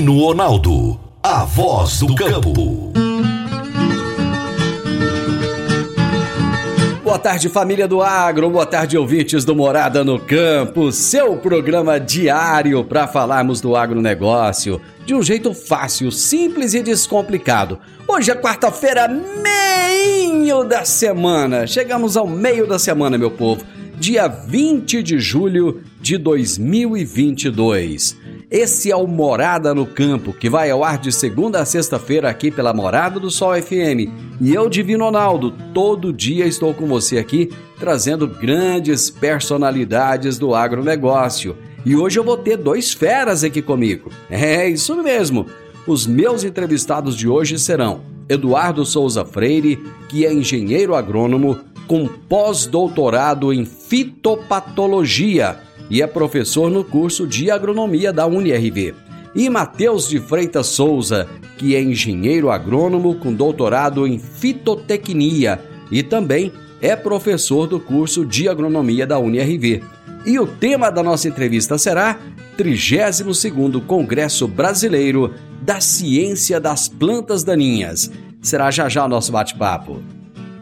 Divino Ronaldo, a voz do campo. Boa tarde, família do Agro. Boa tarde, ouvintes do Morada no Campo. Seu programa diário para falarmos do agronegócio de um jeito fácil, simples e descomplicado. Hoje é quarta-feira, meio da semana. Chegamos ao meio da semana, meu povo. Dia 20 de julho de 2022. Esse é o Morada no Campo, que vai ao ar de segunda a sexta-feira aqui pela Morada do Sol FM. E eu, Divino Ronaldo, todo dia estou com você aqui, trazendo grandes personalidades do agronegócio. E hoje eu vou ter dois feras aqui comigo. É isso mesmo. Os meus entrevistados de hoje serão Eduardo Souza Freire, que é engenheiro agrônomo com pós-doutorado em fitopatologia e é professor no curso de agronomia da UniRV. E Matheus de Freitas Souza, que é engenheiro agrônomo com doutorado em fitotecnia e também é professor do curso de agronomia da UniRV. E o tema da nossa entrevista será 32º Congresso Brasileiro da Ciência das Plantas Daninhas. Será já já o nosso bate-papo.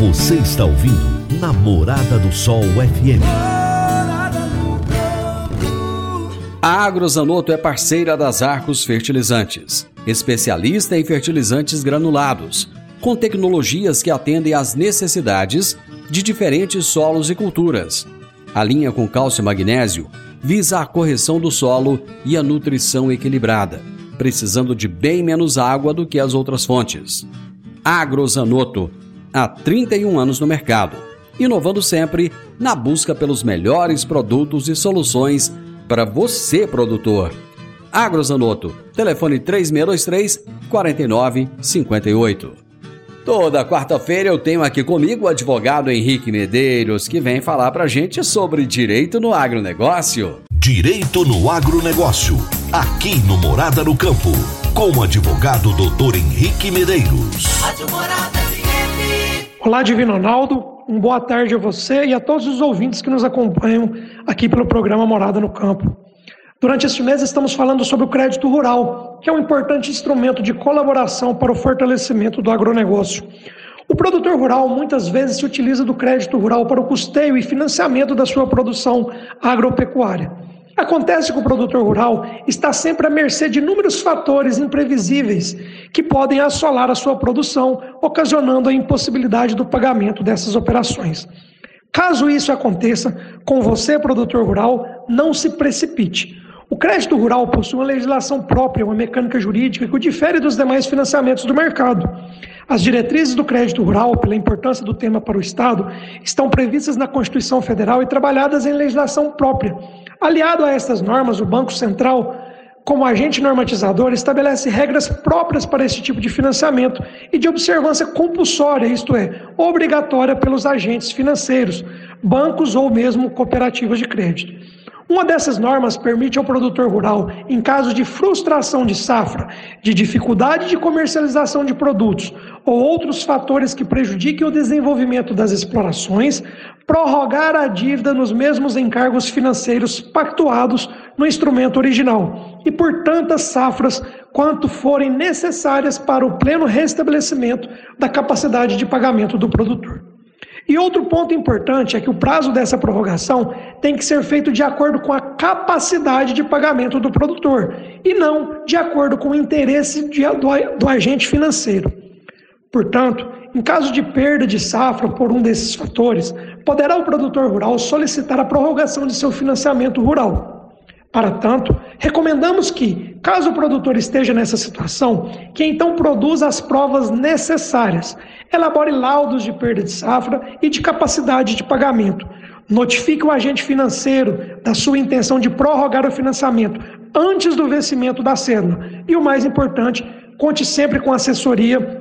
Você está ouvindo Namorada do Sol FM. A Agrozanoto é parceira das Arcos Fertilizantes, especialista em fertilizantes granulados, com tecnologias que atendem às necessidades de diferentes solos e culturas. A linha com cálcio e magnésio visa a correção do solo e a nutrição equilibrada, precisando de bem menos água do que as outras fontes. Agrozanoto, há 31 anos no mercado inovando sempre na busca pelos melhores produtos e soluções para você, produtor. Agrozanoto, telefone 3623 4958. Toda quarta-feira eu tenho aqui comigo o advogado Henrique Medeiros, que vem falar pra gente sobre direito no agronegócio. Direito no agronegócio, aqui no Morada no Campo, com o advogado doutor Henrique Medeiros. Olá, Divino Ronaldo. Um boa tarde a você e a todos os ouvintes que nos acompanham aqui pelo programa Morada no Campo. Durante este mês estamos falando sobre o crédito rural, que é um importante instrumento de colaboração para o fortalecimento do agronegócio. O produtor rural muitas vezes se utiliza do crédito rural para o custeio e financiamento da sua produção agropecuária. Acontece que o produtor rural está sempre à mercê de inúmeros fatores imprevisíveis que podem assolar a sua produção, ocasionando a impossibilidade do pagamento dessas operações. Caso isso aconteça com você, produtor rural, não se precipite. O crédito rural possui uma legislação própria, uma mecânica jurídica que o difere dos demais financiamentos do mercado. As diretrizes do crédito rural, pela importância do tema para o Estado, estão previstas na Constituição Federal e trabalhadas em legislação própria. Aliado a estas normas, o Banco Central, como agente normatizador, estabelece regras próprias para esse tipo de financiamento e de observância compulsória, isto é, obrigatória pelos agentes financeiros, bancos ou mesmo cooperativas de crédito. Uma dessas normas permite ao produtor rural, em caso de frustração de safra, de dificuldade de comercialização de produtos ou outros fatores que prejudiquem o desenvolvimento das explorações, prorrogar a dívida nos mesmos encargos financeiros pactuados no instrumento original e por tantas safras quanto forem necessárias para o pleno restabelecimento da capacidade de pagamento do produtor. E outro ponto importante é que o prazo dessa prorrogação tem que ser feito de acordo com a capacidade de pagamento do produtor e não de acordo com o interesse de, do, do agente financeiro. Portanto, em caso de perda de safra por um desses fatores, poderá o produtor rural solicitar a prorrogação de seu financiamento rural. Para tanto, recomendamos que, caso o produtor esteja nessa situação, que então produza as provas necessárias, elabore laudos de perda de safra e de capacidade de pagamento, notifique o agente financeiro da sua intenção de prorrogar o financiamento antes do vencimento da cédula e, o mais importante, conte sempre com a assessoria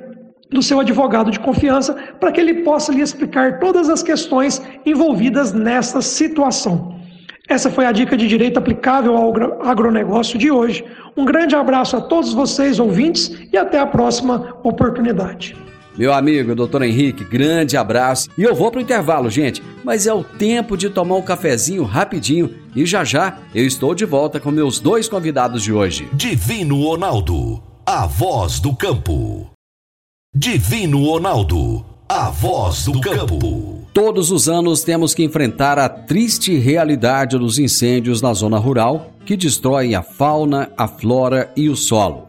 do seu advogado de confiança para que ele possa lhe explicar todas as questões envolvidas nessa situação. Essa foi a dica de direito aplicável ao agronegócio de hoje. Um grande abraço a todos vocês, ouvintes, e até a próxima oportunidade. Meu amigo, doutor Henrique, grande abraço. E eu vou para o intervalo, gente, mas é o tempo de tomar um cafezinho rapidinho e já já eu estou de volta com meus dois convidados de hoje. Divino Ronaldo, a voz do campo. Divino Ronaldo, a voz do campo. Todos os anos temos que enfrentar a triste realidade dos incêndios na zona rural que destroem a fauna, a flora e o solo.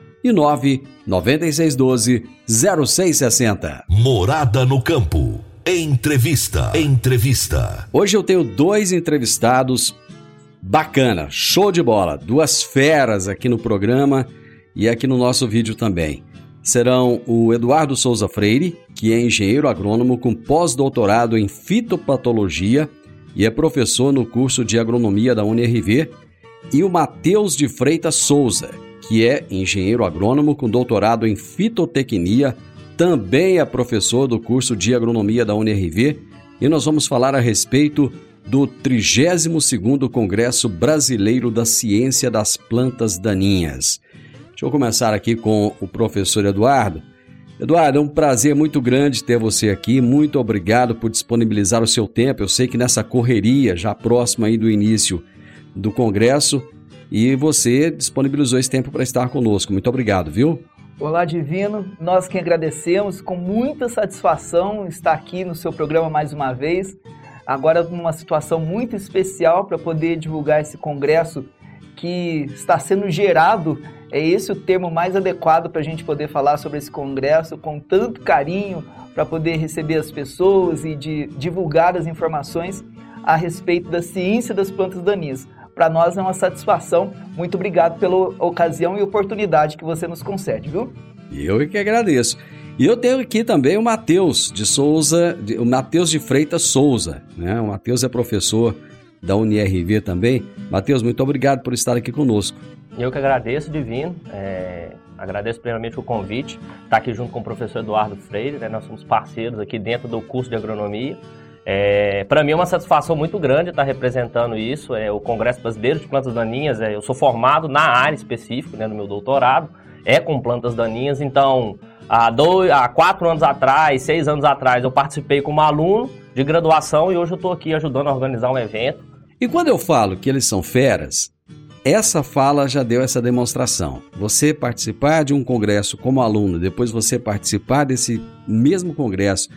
e 9 9612 0660. Morada no campo. Entrevista. Entrevista. Hoje eu tenho dois entrevistados bacana, show de bola, duas feras aqui no programa e aqui no nosso vídeo também. Serão o Eduardo Souza Freire, que é engenheiro agrônomo com pós-doutorado em fitopatologia e é professor no curso de agronomia da UNRV, e o Matheus de Freitas Souza, que é engenheiro agrônomo com doutorado em fitotecnia, também é professor do curso de agronomia da UNRV, e nós vamos falar a respeito do 32º Congresso Brasileiro da Ciência das Plantas Daninhas. Deixa eu começar aqui com o professor Eduardo. Eduardo, é um prazer muito grande ter você aqui. Muito obrigado por disponibilizar o seu tempo. Eu sei que nessa correria, já próxima aí do início do congresso, e você disponibilizou esse tempo para estar conosco. Muito obrigado, viu? Olá, Divino. Nós que agradecemos, com muita satisfação estar aqui no seu programa mais uma vez. Agora numa situação muito especial para poder divulgar esse congresso que está sendo gerado é esse o termo mais adequado para a gente poder falar sobre esse congresso com tanto carinho, para poder receber as pessoas e de divulgar as informações a respeito da ciência das plantas daninhas. Para nós é uma satisfação. Muito obrigado pela ocasião e oportunidade que você nos concede, viu? Eu que agradeço. E eu tenho aqui também o Matheus de Souza, o Matheus de Freitas Souza, né? O Matheus é professor da UniRV também. Matheus, muito obrigado por estar aqui conosco. Eu que agradeço, Divino. É, agradeço plenamente o convite. Estar tá aqui junto com o professor Eduardo Freire, né? Nós somos parceiros aqui dentro do curso de agronomia. É, para mim é uma satisfação muito grande estar representando isso. É, o Congresso Brasileiro de Plantas Daninhas, é, eu sou formado na área específica, né, no meu doutorado, é com plantas daninhas. Então, há, dois, há quatro anos atrás, seis anos atrás, eu participei como aluno de graduação e hoje eu estou aqui ajudando a organizar um evento. E quando eu falo que eles são feras, essa fala já deu essa demonstração. Você participar de um congresso como aluno, depois você participar desse mesmo congresso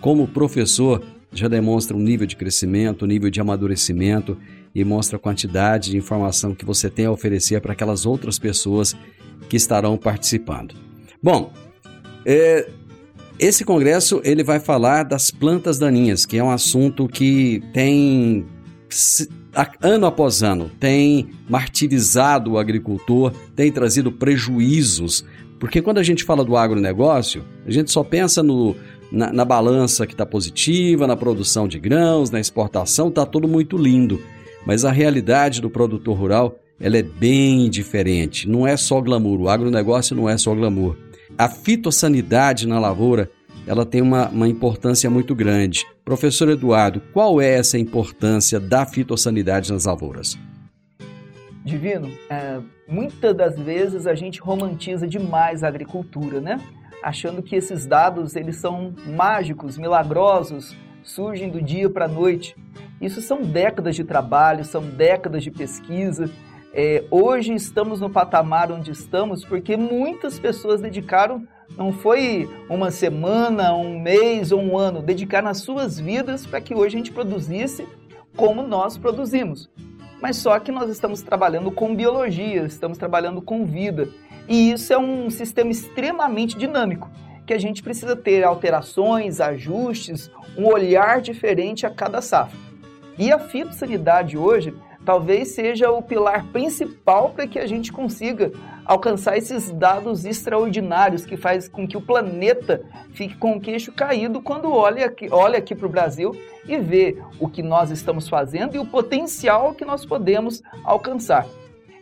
como professor, já demonstra um nível de crescimento, um nível de amadurecimento e mostra a quantidade de informação que você tem a oferecer para aquelas outras pessoas que estarão participando. Bom, é, esse congresso ele vai falar das plantas daninhas, que é um assunto que tem ano após ano, tem martirizado o agricultor, tem trazido prejuízos. Porque quando a gente fala do agronegócio, a gente só pensa no, na, na balança que está positiva, na produção de grãos, na exportação, está tudo muito lindo. Mas a realidade do produtor rural ela é bem diferente. Não é só glamour, o agronegócio não é só glamour. A fitossanidade na lavoura ela tem uma, uma importância muito grande. Professor Eduardo, qual é essa importância da fitossanidade nas lavouras? Divino, é, muitas das vezes a gente romantiza demais a agricultura, né? Achando que esses dados eles são mágicos, milagrosos, surgem do dia para a noite. Isso são décadas de trabalho, são décadas de pesquisa. É, hoje estamos no patamar onde estamos porque muitas pessoas dedicaram não foi uma semana, um mês ou um ano, dedicar nas suas vidas para que hoje a gente produzisse como nós produzimos. Mas só que nós estamos trabalhando com biologia, estamos trabalhando com vida. E isso é um sistema extremamente dinâmico, que a gente precisa ter alterações, ajustes, um olhar diferente a cada safra. E a fitossanidade hoje talvez seja o pilar principal para que a gente consiga alcançar esses dados extraordinários que faz com que o planeta fique com o queixo caído quando olha aqui, olha aqui para o Brasil e vê o que nós estamos fazendo e o potencial que nós podemos alcançar.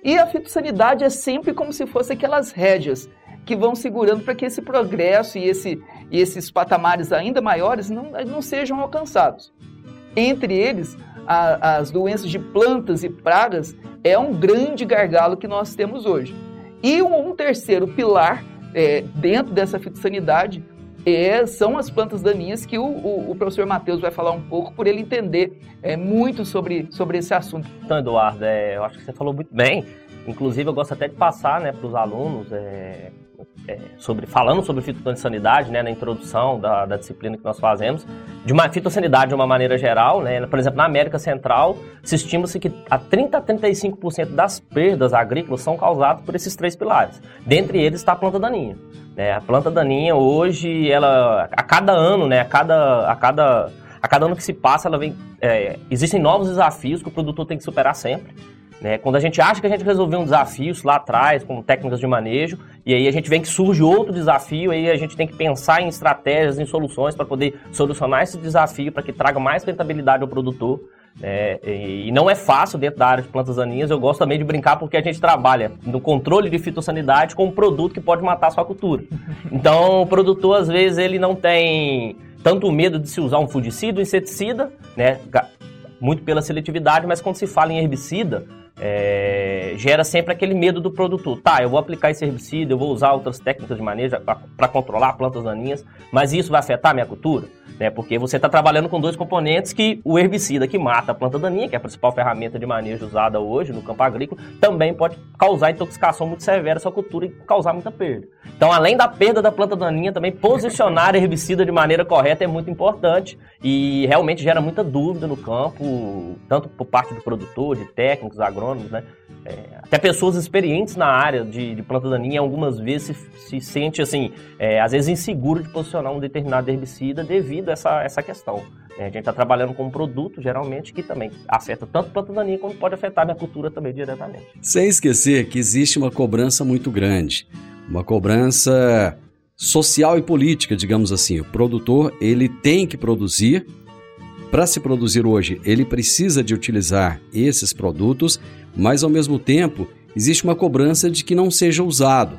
E a fitossanidade é sempre como se fosse aquelas rédeas que vão segurando para que esse progresso e, esse, e esses patamares ainda maiores não, não sejam alcançados. Entre eles, a, as doenças de plantas e pragas é um grande gargalo que nós temos hoje. E um, um terceiro pilar é, dentro dessa fitossanidade é, são as plantas daninhas que o, o, o professor Matheus vai falar um pouco por ele entender é, muito sobre, sobre esse assunto. Então, Eduardo, é, eu acho que você falou muito bem. Inclusive, eu gosto até de passar né, para os alunos é, é, sobre, falando sobre fitossanidade, né, na introdução da, da, disciplina que nós fazemos, de uma fitossanidade de uma maneira geral, né, por exemplo, na América Central, se estima-se que a 30 a 35% das perdas agrícolas são causadas por esses três pilares. Dentre eles está a planta daninha. Né, a planta daninha hoje, ela, a cada ano, né, a cada, a cada, a cada ano que se passa, ela vem, é, existem novos desafios que o produtor tem que superar sempre. Né? Quando a gente acha que a gente resolveu um desafio lá atrás, com técnicas de manejo, e aí a gente vê que surge outro desafio, aí a gente tem que pensar em estratégias, em soluções para poder solucionar esse desafio, para que traga mais rentabilidade ao produtor. É, e não é fácil dentro da área de plantas daninhas, eu gosto também de brincar porque a gente trabalha no controle de fitossanidade com um produto que pode matar a sua cultura. Então, o produtor, às vezes, ele não tem tanto medo de se usar um fungicida, um inseticida, né? Muito pela seletividade, mas quando se fala em herbicida, é, gera sempre aquele medo do produtor. Tá, eu vou aplicar esse herbicida, eu vou usar outras técnicas de manejo para controlar plantas daninhas, mas isso vai afetar a minha cultura? Né? Porque você está trabalhando com dois componentes que o herbicida que mata a planta daninha, que é a principal ferramenta de manejo usada hoje no campo agrícola, também pode causar intoxicação muito severa à sua cultura e causar muita perda. Então, além da perda da planta daninha, também posicionar herbicida de maneira correta é muito importante e realmente gera muita dúvida no campo, tanto por parte do produtor, de técnicos, agrônomos, né? É, até pessoas experientes na área de, de planta daninha algumas vezes se, se sente assim, é, às vezes inseguro de posicionar um determinado herbicida devido essa, essa questão. É, a gente está trabalhando com um produto, geralmente, que também afeta tanto planta daninha como pode afetar a minha cultura também diretamente. Sem esquecer que existe uma cobrança muito grande uma cobrança social e política, digamos assim. O produtor, ele tem que produzir. Para se produzir hoje, ele precisa de utilizar esses produtos, mas ao mesmo tempo existe uma cobrança de que não seja usado,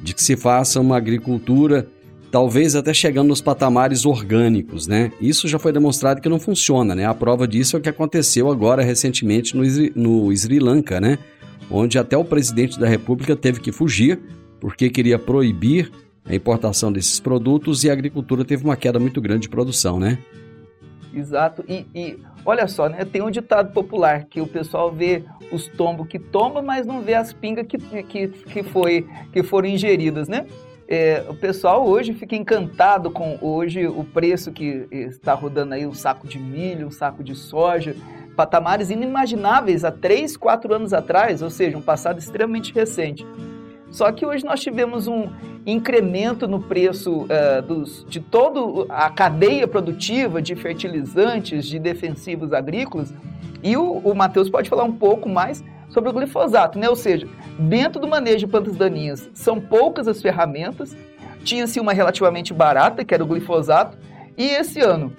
de que se faça uma agricultura talvez até chegando nos patamares orgânicos, né? Isso já foi demonstrado que não funciona, né? A prova disso é o que aconteceu agora recentemente no, no Sri Lanka, né? Onde até o presidente da república teve que fugir porque queria proibir a importação desses produtos e a agricultura teve uma queda muito grande de produção, né? Exato. E, e, olha só, né? Tem um ditado popular que o pessoal vê os tombos que toma, mas não vê as pingas que, que, que, foi, que foram ingeridas, né? É, o pessoal hoje fica encantado com hoje o preço que está rodando aí um saco de milho, um saco de soja, patamares inimagináveis há 3, 4 anos atrás, ou seja, um passado extremamente recente. Só que hoje nós tivemos um incremento no preço uh, dos, de toda a cadeia produtiva de fertilizantes, de defensivos agrícolas, e o, o Matheus pode falar um pouco mais sobre o glifosato, né? Ou seja, dentro do manejo de plantas daninhas, são poucas as ferramentas, tinha-se uma relativamente barata, que era o glifosato, e esse ano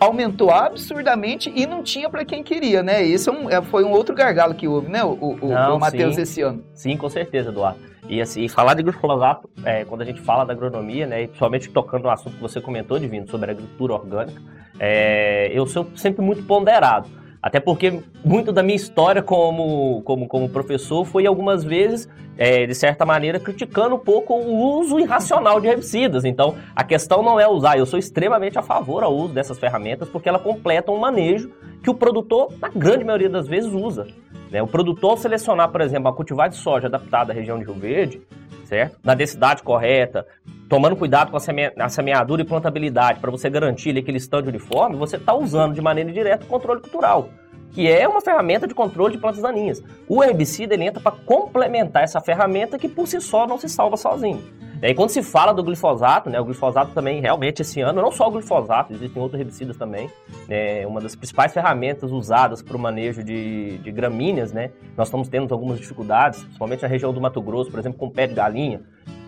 aumentou absurdamente e não tinha para quem queria, né? Esse é um, é, foi um outro gargalo que houve, né, o, o, o Matheus, esse ano. Sim, com certeza, Eduardo. E assim, falar de glifosato, é, quando a gente fala da agronomia, né, e principalmente tocando no assunto que você comentou, Divino, sobre a agricultura orgânica, é, eu sou sempre muito ponderado. Até porque muito da minha história como, como, como professor foi algumas vezes, é, de certa maneira, criticando um pouco o uso irracional de herbicidas. Então, a questão não é usar, eu sou extremamente a favor ao uso dessas ferramentas porque ela completa um manejo que o produtor, na grande maioria das vezes, usa. Né? O produtor selecionar, por exemplo, uma cultivar de soja adaptada à região de Rio Verde, certo? Na densidade correta, tomando cuidado com a, seme a semeadura e plantabilidade para você garantir aquele estande uniforme, você está usando de maneira direta o controle cultural, que é uma ferramenta de controle de plantas daninhas. O herbicida ele entra para complementar essa ferramenta que por si só não se salva sozinho. E aí, quando se fala do glifosato, né, o glifosato também, realmente, esse ano, não só o glifosato, existem outros herbicidas também. É uma das principais ferramentas usadas para o manejo de, de gramíneas, né? Nós estamos tendo algumas dificuldades, principalmente na região do Mato Grosso, por exemplo, com pé de galinha,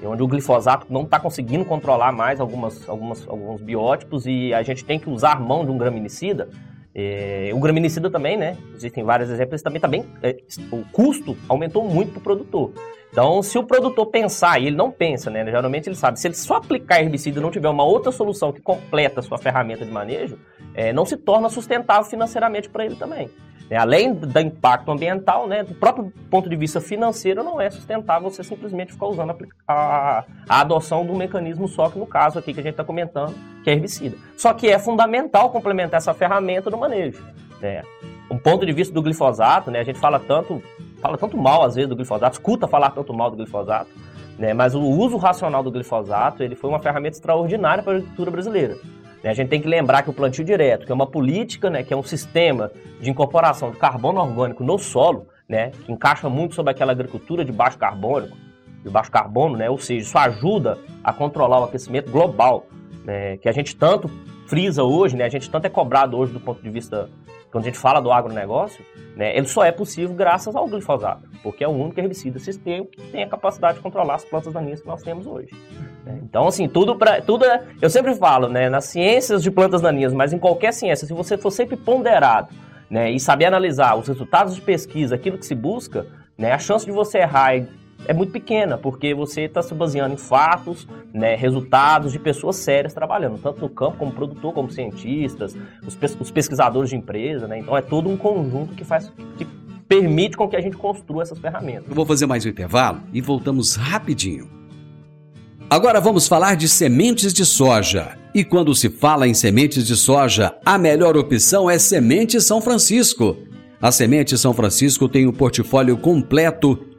onde o glifosato não está conseguindo controlar mais algumas, algumas, alguns biótipos e a gente tem que usar mão de um graminicida é, o graminicida também, né? Existem vários exemplos, também tá. É, o custo aumentou muito para o produtor. Então, se o produtor pensar, e ele não pensa, né? Geralmente ele sabe, se ele só aplicar herbicida e não tiver uma outra solução que completa a sua ferramenta de manejo, é, não se torna sustentável financeiramente para ele também. É, além do impacto ambiental, né, do próprio ponto de vista financeiro, não é sustentável você simplesmente ficar usando a, a, a adoção do mecanismo só que no caso aqui que a gente está comentando, que é herbicida. Só que é fundamental complementar essa ferramenta no manejo. Né? Um ponto de vista do glifosato, né, a gente fala tanto, fala tanto mal às vezes do glifosato, escuta falar tanto mal do glifosato, né, mas o uso racional do glifosato ele foi uma ferramenta extraordinária para a agricultura brasileira. Né? A gente tem que lembrar que o plantio direto, que é uma política, né, que é um sistema de incorporação de carbono orgânico no solo, né, que encaixa muito sobre aquela agricultura de baixo carbônico, de baixo carbono, né, ou seja, isso ajuda a controlar o aquecimento global, né, que a gente tanto frisa hoje, né, a gente tanto é cobrado hoje do ponto de vista quando a gente fala do agronegócio, né, ele só é possível graças ao glifosato, porque é o único herbicida sistema que tem a capacidade de controlar as plantas daninhas que nós temos hoje. Né? Então, assim, tudo para tudo é, eu sempre falo, né, nas ciências de plantas daninhas, mas em qualquer ciência, se você for sempre ponderado, né, e saber analisar os resultados de pesquisa, aquilo que se busca, né, a chance de você errar é muito pequena, porque você está se baseando em fatos, né, resultados de pessoas sérias trabalhando, tanto no campo como produtor, como cientistas, os, os pesquisadores de empresa, né? Então é todo um conjunto que faz que permite com que a gente construa essas ferramentas. Eu vou fazer mais um intervalo e voltamos rapidinho. Agora vamos falar de sementes de soja. E quando se fala em sementes de soja, a melhor opção é Semente São Francisco. A Semente São Francisco tem um portfólio completo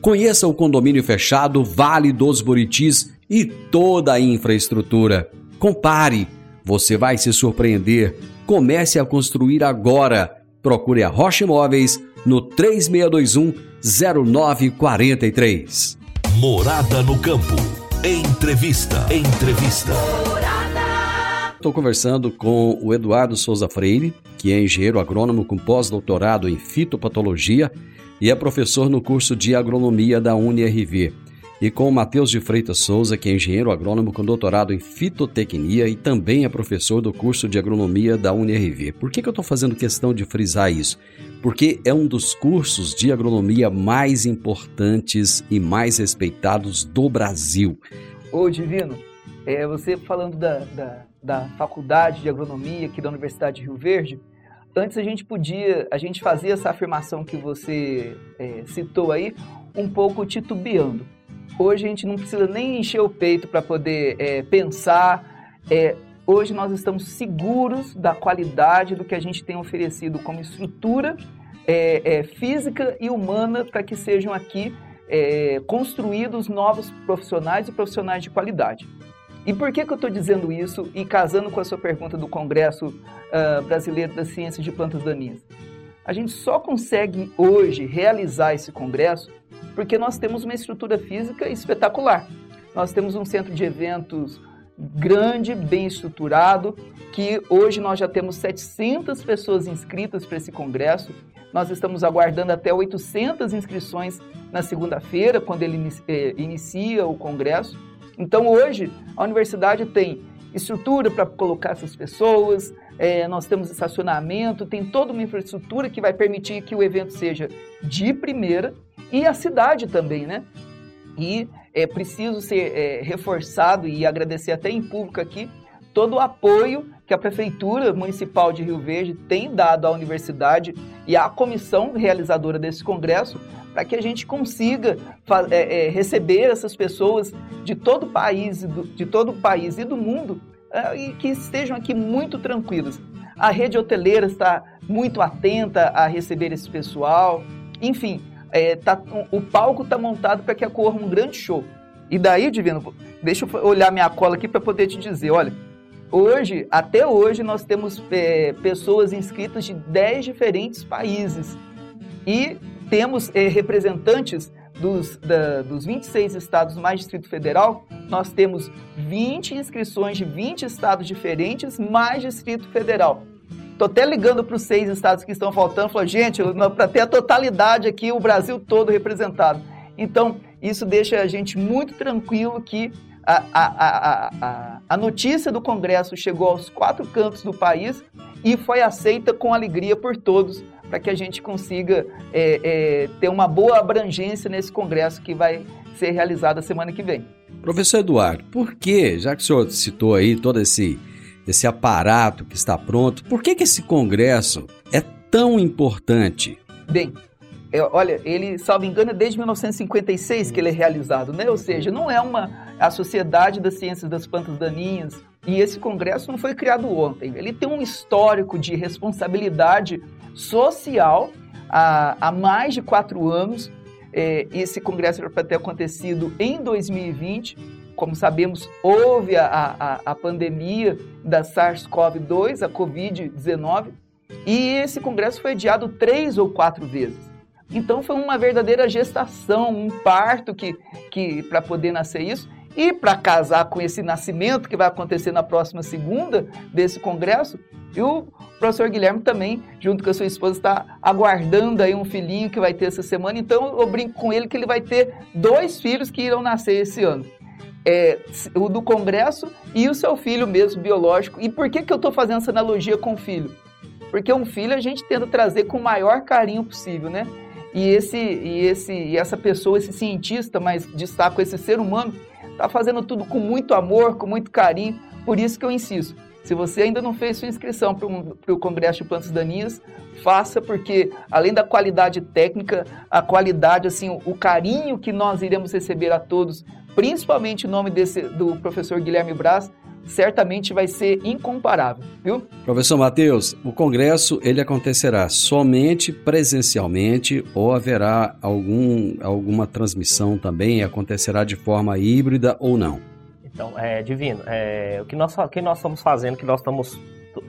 Conheça o condomínio fechado Vale dos Buritis e toda a infraestrutura. Compare, você vai se surpreender. Comece a construir agora. Procure a Rocha Imóveis no 3621 0943. Morada no campo. Entrevista. Entrevista. Estou conversando com o Eduardo Souza Freire, que é engenheiro agrônomo com pós-doutorado em fitopatologia e é professor no curso de agronomia da UniRV. E com o Matheus de Freitas Souza, que é engenheiro agrônomo com doutorado em fitotecnia e também é professor do curso de agronomia da UniRV. Por que, que eu estou fazendo questão de frisar isso? Porque é um dos cursos de agronomia mais importantes e mais respeitados do Brasil. Ô, Divino, é, você falando da, da, da Faculdade de Agronomia aqui da Universidade de Rio Verde, antes a gente podia, a gente fazia essa afirmação que você é, citou aí, um pouco titubeando. Hoje a gente não precisa nem encher o peito para poder é, pensar. É, hoje nós estamos seguros da qualidade do que a gente tem oferecido como estrutura é, é, física e humana para que sejam aqui é, construídos novos profissionais e profissionais de qualidade. E por que, que eu estou dizendo isso e casando com a sua pergunta do Congresso uh, Brasileiro das Ciências de Plantas Daninhas? A gente só consegue hoje realizar esse congresso porque nós temos uma estrutura física espetacular. Nós temos um centro de eventos grande, bem estruturado, que hoje nós já temos 700 pessoas inscritas para esse congresso. Nós estamos aguardando até 800 inscrições na segunda-feira, quando ele eh, inicia o congresso. Então hoje a universidade tem estrutura para colocar essas pessoas, é, nós temos estacionamento, tem toda uma infraestrutura que vai permitir que o evento seja de primeira e a cidade também, né? E é preciso ser é, reforçado e agradecer até em público aqui todo o apoio que a Prefeitura Municipal de Rio Verde tem dado à universidade e à comissão realizadora desse congresso para que a gente consiga é, é, receber essas pessoas de todo o país, de todo o país e do mundo é, e que estejam aqui muito tranquilos. A rede hoteleira está muito atenta a receber esse pessoal. Enfim, é, tá, o palco está montado para que ocorra um grande show. E daí, Divino, deixa eu olhar minha cola aqui para poder te dizer, olha, hoje, até hoje, nós temos é, pessoas inscritas de 10 diferentes países. E temos é, representantes dos, da, dos 26 estados mais Distrito Federal, nós temos 20 inscrições de 20 estados diferentes mais Distrito Federal. Estou até ligando para os seis estados que estão faltando, falando, gente, para ter a totalidade aqui, o Brasil todo representado. Então, isso deixa a gente muito tranquilo que a, a, a, a, notícia do Congresso chegou aos quatro cantos do país e foi aceita com alegria por todos para que a gente consiga é, é, ter uma boa abrangência nesse congresso que vai ser realizado a semana que vem. Professor Eduardo, por que, já que o senhor citou aí todo esse, esse aparato que está pronto, por que, que esse congresso é tão importante? Bem, é, olha, ele, salvo engano, é desde 1956 que ele é realizado, né? Ou seja, não é uma a Sociedade das Ciências das Plantas Daninhas e esse congresso não foi criado ontem. Ele tem um histórico de responsabilidade social há, há mais de quatro anos. É, esse congresso era para ter acontecido em 2020. Como sabemos, houve a, a, a pandemia da SARS-CoV-2, a Covid-19, e esse congresso foi adiado três ou quatro vezes. Então foi uma verdadeira gestação, um parto que, que para poder nascer isso. E para casar com esse nascimento que vai acontecer na próxima segunda desse congresso, e o professor Guilherme também, junto com a sua esposa, está aguardando aí um filhinho que vai ter essa semana. Então eu brinco com ele que ele vai ter dois filhos que irão nascer esse ano. É, o do congresso e o seu filho mesmo, biológico. E por que, que eu estou fazendo essa analogia com o filho? Porque um filho a gente tenta trazer com o maior carinho possível, né? E, esse, e, esse, e essa pessoa, esse cientista, mas destaco esse ser humano, está fazendo tudo com muito amor, com muito carinho. Por isso que eu insisto. Se você ainda não fez sua inscrição para o Congresso de Plantas Daninhas, faça, porque além da qualidade técnica, a qualidade, assim, o carinho que nós iremos receber a todos, principalmente em nome desse, do professor Guilherme Braz, certamente vai ser incomparável, viu? Professor Matheus, o congresso ele acontecerá somente presencialmente ou haverá algum, alguma transmissão também? Acontecerá de forma híbrida ou não? Então, é, Divino, é, o que nós, o que nós estamos fazendo, que nós, estamos,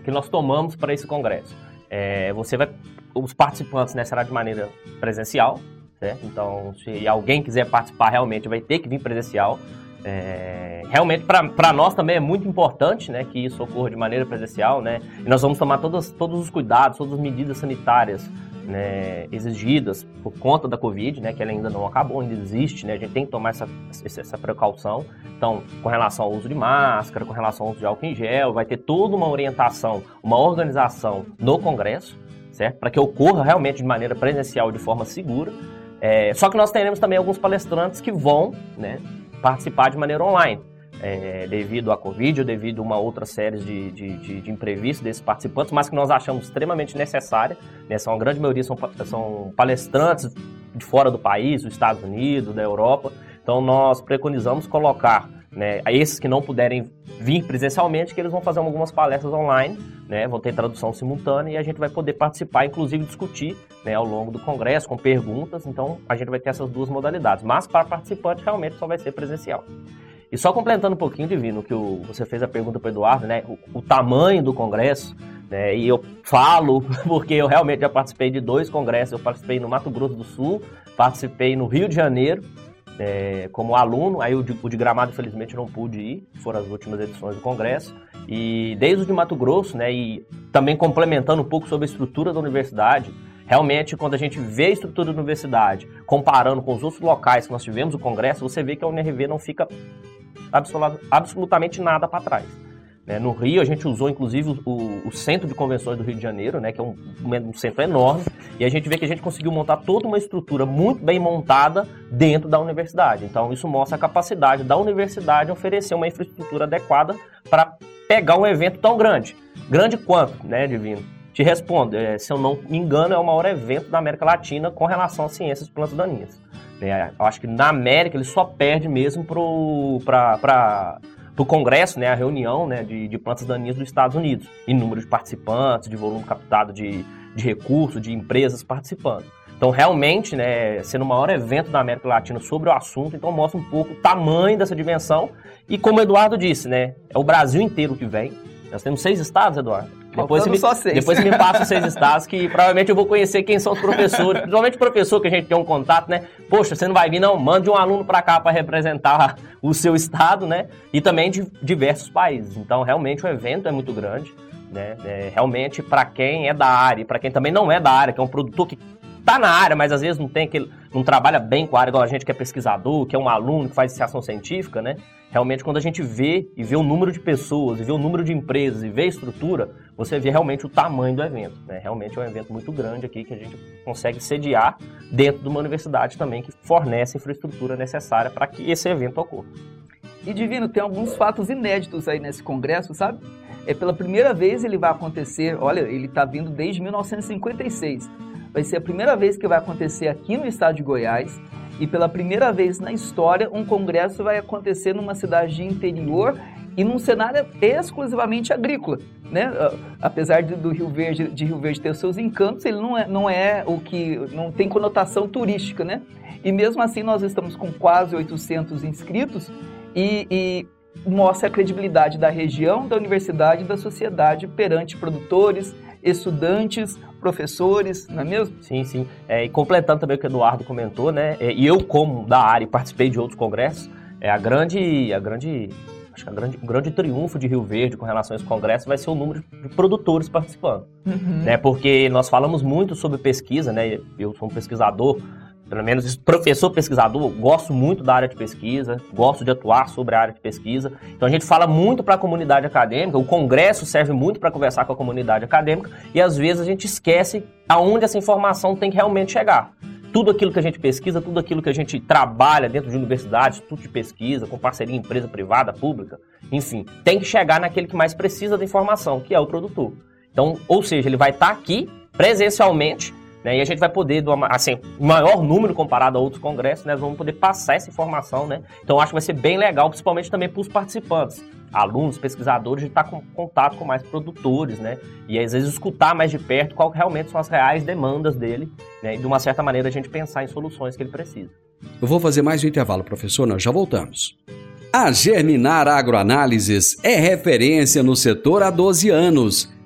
que nós tomamos para esse congresso? É, você vai, os participantes né, será de maneira presencial, certo? Então, se alguém quiser participar, realmente vai ter que vir presencial. É, realmente, para nós também é muito importante né, que isso ocorra de maneira presencial, né? E nós vamos tomar todas, todos os cuidados, todas as medidas sanitárias né, exigidas por conta da Covid, né, que ela ainda não acabou, ainda existe, né? A gente tem que tomar essa, essa precaução. Então, com relação ao uso de máscara, com relação ao uso de álcool em gel, vai ter toda uma orientação, uma organização no Congresso, certo? Para que ocorra realmente de maneira presencial, de forma segura. É, só que nós teremos também alguns palestrantes que vão, né, participar de maneira online. É, devido à Covid ou devido a uma outra série de, de, de, de, imprevistos desses participantes, mas que nós achamos extremamente necessária. Né? São, a grande maioria são, são palestrantes de fora do país, dos Estados Unidos, da Europa. Então, nós preconizamos colocar né, a esses que não puderem vir presencialmente, que eles vão fazer algumas palestras online, né, vão ter tradução simultânea e a gente vai poder participar, inclusive discutir né, ao longo do congresso com perguntas. Então a gente vai ter essas duas modalidades, mas para participante realmente só vai ser presencial. E só complementando um pouquinho, Divino, que o, você fez a pergunta para o Eduardo, né, o, o, tamanho do congresso, né, e eu falo porque eu realmente já participei de dois congressos, eu participei no Mato Grosso do Sul, participei no Rio de Janeiro, é, como aluno, aí o de, o de, Gramado, infelizmente, não pude ir, foram as últimas edições do Congresso, e desde o de Mato Grosso, né, e também complementando um pouco sobre a estrutura da universidade, realmente, quando a gente vê a estrutura da universidade, comparando com os outros locais que nós tivemos o Congresso, você vê que a UNRV não fica absolutamente nada para trás. Né? No Rio, a gente usou inclusive o, o, Centro de Convenções do Rio de Janeiro, né? que é um, um, centro enorme, e a gente vê que a gente conseguiu montar toda uma estrutura muito bem montada dentro da universidade. Então, isso mostra a capacidade da universidade oferecer uma infraestrutura adequada para pegar um evento tão grande. Grande quanto, né, Divino? Te respondo, é, se eu não me engano, é o maior evento da América Latina com relação a ciências plantas daninhas. É, eu acho que na América ele só perde mesmo para do Congresso, né, a reunião né, de, de plantas daninhas dos Estados Unidos, em número de participantes, de volume captado de, de recursos, de empresas participando. Então, realmente, né, sendo o maior evento da América Latina sobre o assunto, então mostra um pouco o tamanho dessa dimensão. E como o Eduardo disse, né, é o Brasil inteiro que vem. Nós temos seis estados, Eduardo. Depois me, só seis. depois me passa os seis estados que provavelmente eu vou conhecer quem são os professores. Principalmente o professor que a gente tem um contato, né? Poxa, você não vai vir, não? Mande um aluno para cá para representar o seu estado, né? E também de diversos países. Então, realmente, o evento é muito grande. Né? É, realmente, para quem é da área, para quem também não é da área, que é um produtor que tá na área, mas às vezes não tem aquele, não trabalha bem com a área, igual a gente que é pesquisador, que é um aluno que faz iniciação científica, né? Realmente, quando a gente vê e vê o número de pessoas, e vê o número de empresas, e vê a estrutura, você vê realmente o tamanho do evento. Né? Realmente é um evento muito grande aqui que a gente consegue sediar dentro de uma universidade também que fornece a infraestrutura necessária para que esse evento ocorra. E Divino, tem alguns fatos inéditos aí nesse congresso, sabe? É pela primeira vez ele vai acontecer, olha, ele está vindo desde 1956 vai ser a primeira vez que vai acontecer aqui no estado de Goiás e pela primeira vez na história um congresso vai acontecer numa cidade de interior e num cenário exclusivamente agrícola, né? Apesar de, do Rio Verde, de Rio Verde ter os seus encantos, ele não é, não é o que não tem conotação turística, né? E mesmo assim nós estamos com quase 800 inscritos e, e mostra a credibilidade da região, da universidade e da sociedade perante produtores, estudantes, professores, não é mesmo? Sim, sim. É, e completando também o que o Eduardo comentou, né? É, e eu, como da área, participei de outros congressos, é a grande, a grande acho que a grande, o grande triunfo de Rio Verde com relação a esse congresso vai ser o número de produtores participando. Uhum. Né? Porque nós falamos muito sobre pesquisa, né? Eu sou um pesquisador pelo menos professor pesquisador, gosto muito da área de pesquisa, gosto de atuar sobre a área de pesquisa. Então a gente fala muito para a comunidade acadêmica, o congresso serve muito para conversar com a comunidade acadêmica e às vezes a gente esquece aonde essa informação tem que realmente chegar. Tudo aquilo que a gente pesquisa, tudo aquilo que a gente trabalha dentro de universidades, tudo de pesquisa, com parceria empresa privada, pública, enfim, tem que chegar naquele que mais precisa da informação, que é o produtor. Então, ou seja, ele vai estar tá aqui presencialmente né? E a gente vai poder, assim, maior número comparado a outros congressos, né? Vamos poder passar essa informação, né? Então acho que vai ser bem legal, principalmente também para os participantes, alunos, pesquisadores, de estar com contato com mais produtores, né? E às vezes escutar mais de perto qual realmente são as reais demandas dele, né? E de uma certa maneira a gente pensar em soluções que ele precisa. Eu vou fazer mais um intervalo, professor, nós já voltamos. A Germinar Agroanálises é referência no setor há 12 anos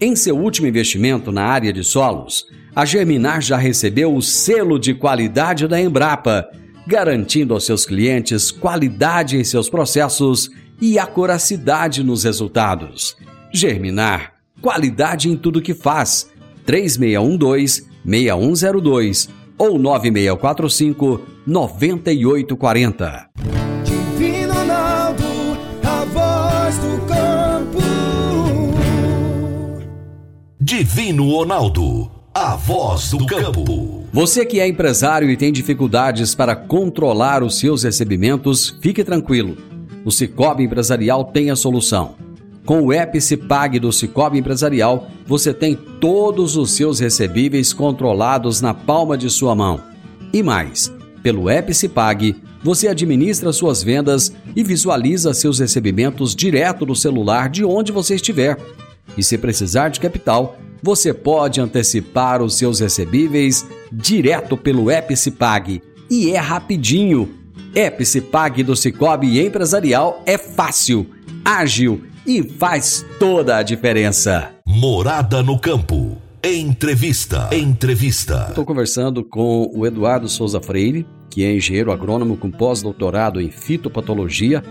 em seu último investimento na área de solos, a Germinar já recebeu o selo de qualidade da Embrapa, garantindo aos seus clientes qualidade em seus processos e acuracidade nos resultados. Germinar, qualidade em tudo que faz. 3612-6102 ou 9645 Divino Ronaldo, a voz do campo. Você que é empresário e tem dificuldades para controlar os seus recebimentos, fique tranquilo. O Cicobi Empresarial tem a solução. Com o Epicipag do Cicobi Empresarial, você tem todos os seus recebíveis controlados na palma de sua mão. E mais, pelo Epicipag, você administra suas vendas e visualiza seus recebimentos direto no celular de onde você estiver e se precisar de capital, você pode antecipar os seus recebíveis direto pelo Epicipag. E é rapidinho. Epicipag do Cicobi Empresarial é fácil ágil e faz toda a diferença. Morada no campo. Entrevista. Entrevista. Estou conversando com o Eduardo Souza Freire, que é engenheiro agrônomo com pós-doutorado em fitopatologia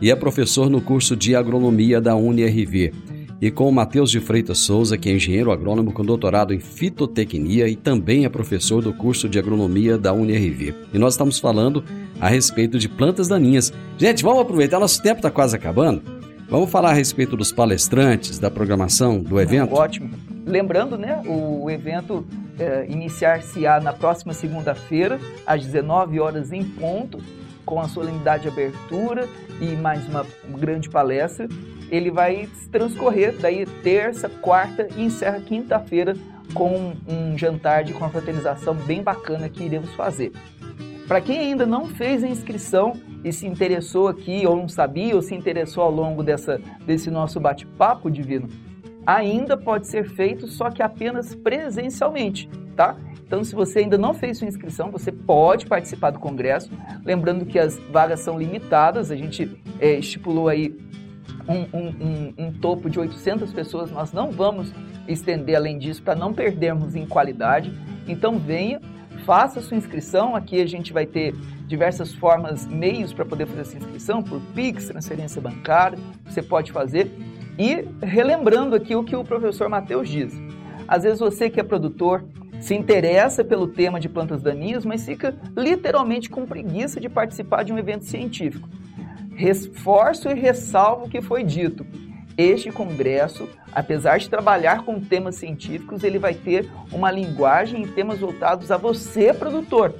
e é professor no curso de agronomia da UniRV. E com o Matheus de Freitas Souza, que é engenheiro agrônomo com doutorado em fitotecnia e também é professor do curso de agronomia da UniRV. E nós estamos falando a respeito de plantas daninhas. Gente, vamos aproveitar, nosso tempo está quase acabando. Vamos falar a respeito dos palestrantes, da programação do evento? Ótimo. Lembrando, né, o evento é, iniciar-se-á na próxima segunda-feira, às 19 horas em ponto, com a solenidade de abertura e mais uma grande palestra. Ele vai transcorrer daí terça, quarta e encerra quinta-feira com um jantar de confraternização bem bacana que iremos fazer. Para quem ainda não fez a inscrição e se interessou aqui, ou não sabia, ou se interessou ao longo dessa, desse nosso bate-papo divino, ainda pode ser feito, só que apenas presencialmente, tá? Então, se você ainda não fez sua inscrição, você pode participar do congresso. Lembrando que as vagas são limitadas, a gente é, estipulou aí um, um, um, um, topo de 800 pessoas, nós não vamos estender além disso para não perdermos em qualidade. Então, venha faça sua inscrição. Aqui a gente vai ter diversas formas, meios para poder fazer essa inscrição, por Pix, transferência bancária, você pode fazer. E relembrando aqui o que o professor Matheus diz. Às vezes você que é produtor se interessa pelo tema de plantas daninhas, mas fica literalmente com preguiça de participar de um evento científico. Reforço e ressalvo o que foi dito. Este congresso, apesar de trabalhar com temas científicos, ele vai ter uma linguagem e temas voltados a você, produtor,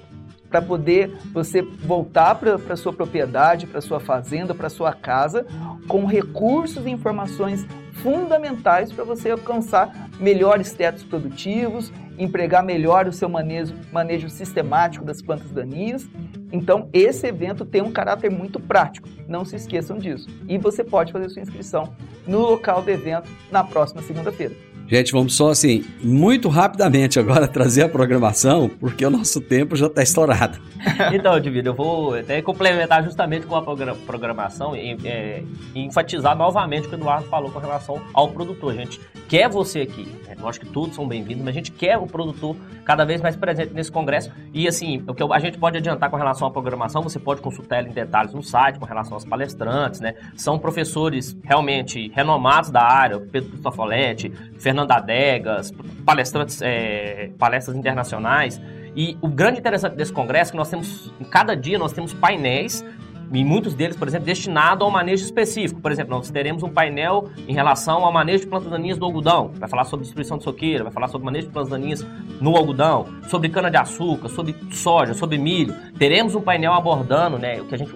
para poder você voltar para a sua propriedade, para sua fazenda, para sua casa, com recursos e informações fundamentais para você alcançar melhores tetos produtivos, empregar melhor o seu manejo, manejo sistemático das plantas daninhas. Então, esse evento tem um caráter muito prático, não se esqueçam disso. E você pode fazer sua inscrição no local do evento na próxima segunda-feira. Gente, vamos só assim, muito rapidamente agora trazer a programação, porque o nosso tempo já está estourado. Então, Divino, eu vou até complementar justamente com a programação e, é, enfatizar novamente o que o Eduardo falou com relação ao produtor. A gente quer você aqui, né? eu acho que todos são bem-vindos, mas a gente quer o produtor cada vez mais presente nesse congresso. E assim, o que a gente pode adiantar com relação à programação, você pode consultar ela em detalhes no site com relação aos palestrantes, né? São professores realmente renomados da área, Pedro Cristofoletti, Fernando Adegas, palestrantes, é, palestras internacionais. E o grande interessante desse congresso é que nós temos, em cada dia, nós temos painéis e muitos deles, por exemplo, destinados ao manejo específico. Por exemplo, nós teremos um painel em relação ao manejo de plantas daninhas do algodão, vai falar sobre destruição de soqueira, vai falar sobre manejo de plantas daninhas no algodão, sobre cana-de-açúcar, sobre soja, sobre milho. Teremos um painel abordando né, o que a gente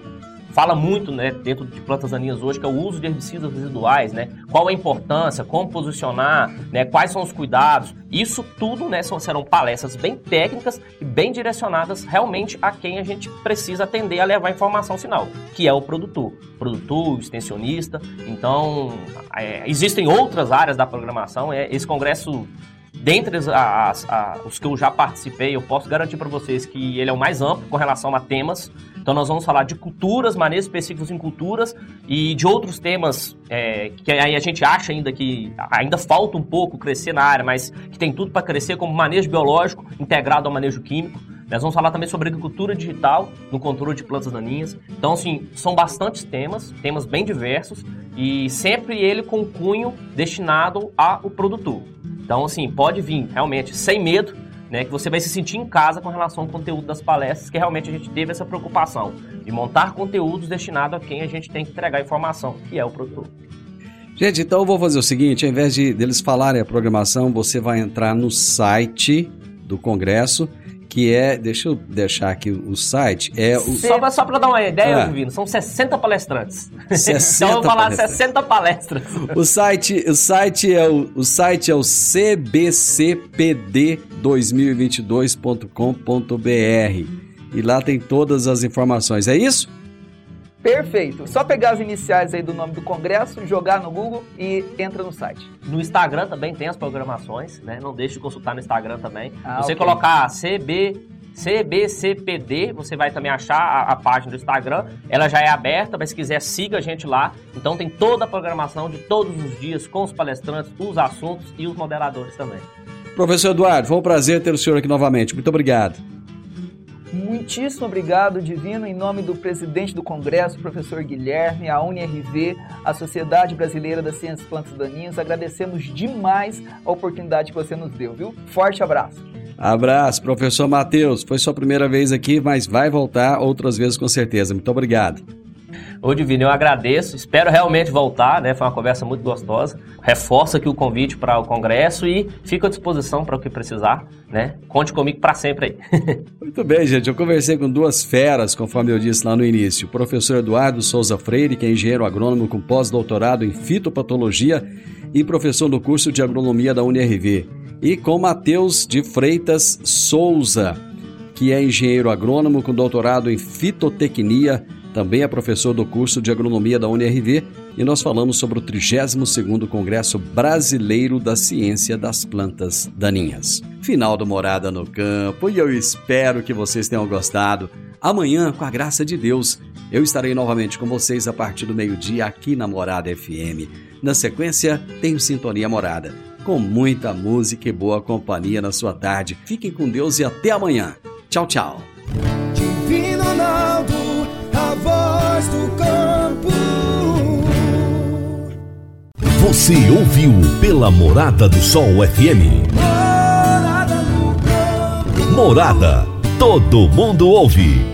fala muito né, dentro de plantas daninhas hoje, que é o uso de herbicidas residuais, né? Qual a importância, como posicionar, né, quais são os cuidados. Isso tudo né, são, serão palestras bem técnicas e bem direcionadas realmente a quem a gente precisa atender a levar informação final, que é o produtor. Produtor, extensionista. Então, é, existem outras áreas da programação. É, esse congresso dentre as, as, as, os que eu já participei, eu posso garantir para vocês que ele é o mais amplo com relação a temas. Então nós vamos falar de culturas, manejos específicos em culturas e de outros temas é, que aí a gente acha ainda que ainda falta um pouco crescer na área, mas que tem tudo para crescer, como manejo biológico integrado ao manejo químico. Nós vamos falar também sobre agricultura digital no controle de plantas daninhas. Então, assim, são bastantes temas, temas bem diversos e sempre ele com cunho destinado ao produtor. Então, assim, pode vir realmente sem medo, né, que você vai se sentir em casa com relação ao conteúdo das palestras, que realmente a gente teve essa preocupação de montar conteúdos destinados a quem a gente tem que entregar informação, que é o produtor. Gente, então eu vou fazer o seguinte, ao invés de deles falarem a programação, você vai entrar no site do congresso que é, deixa eu deixar aqui o site, é o... Só, só para dar uma ideia, ah. Divino, são 60 palestrantes. 60 então eu vou falar palestrantes. 60 palestras. O site, o site é o, o site é o cbcpd2022.com.br e lá tem todas as informações. É isso? Perfeito. Só pegar as iniciais aí do nome do congresso, jogar no Google e entra no site. No Instagram também tem as programações, né? Não deixe de consultar no Instagram também. Ah, Você okay. colocar CB CBCPD, você vai também achar a, a, página do Instagram, ela já é aberta, mas se quiser siga a gente lá. Então tem toda a programação de todos os dias com os palestrantes, os assuntos e os moderadores também. Professor Eduardo, foi um prazer ter o senhor aqui novamente. Muito obrigado. Muitíssimo obrigado, Divino, em nome do presidente do Congresso, professor Guilherme, a UNRV, a Sociedade Brasileira das Ciências Plantas Daninhas. Agradecemos demais a oportunidade que você nos deu, viu? Forte abraço. Abraço, professor Matheus. Foi sua primeira vez aqui, mas vai voltar outras vezes com certeza. Muito obrigado. Ô Divino, eu agradeço, espero realmente voltar, né? Foi uma conversa muito gostosa. Reforço aqui o convite para o Congresso e fico à disposição para o que precisar, né? Conte comigo para sempre aí. muito bem, gente. Eu conversei com duas feras, conforme eu disse lá no início. O professor Eduardo Souza Freire, que é engenheiro agrônomo com pós-doutorado em fitopatologia e professor do curso de agronomia da UNRV. E com Matheus de Freitas Souza, que é engenheiro agrônomo com doutorado em fitotecnia também é professor do curso de agronomia da UNRV e nós falamos sobre o 32º Congresso Brasileiro da Ciência das Plantas Daninhas. Final do Morada no Campo e eu espero que vocês tenham gostado. Amanhã, com a graça de Deus, eu estarei novamente com vocês a partir do meio-dia aqui na Morada FM. Na sequência, tenho Sintonia Morada, com muita música e boa companhia na sua tarde. Fiquem com Deus e até amanhã. Tchau, tchau. Voz do campo. Você ouviu pela Morada do Sol FM. Morada no campo. Morada. Todo mundo ouve.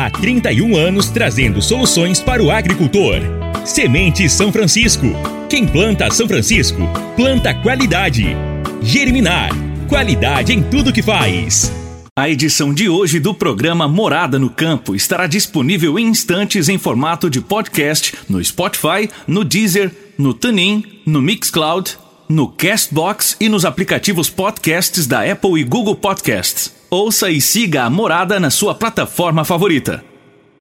Há 31 anos trazendo soluções para o agricultor. Semente São Francisco. Quem planta São Francisco, planta qualidade. Germinar. Qualidade em tudo que faz. A edição de hoje do programa Morada no Campo estará disponível em instantes em formato de podcast no Spotify, no Deezer, no TuneIn, no Mixcloud, no Castbox e nos aplicativos podcasts da Apple e Google Podcasts. Ouça e siga a Morada na sua plataforma favorita.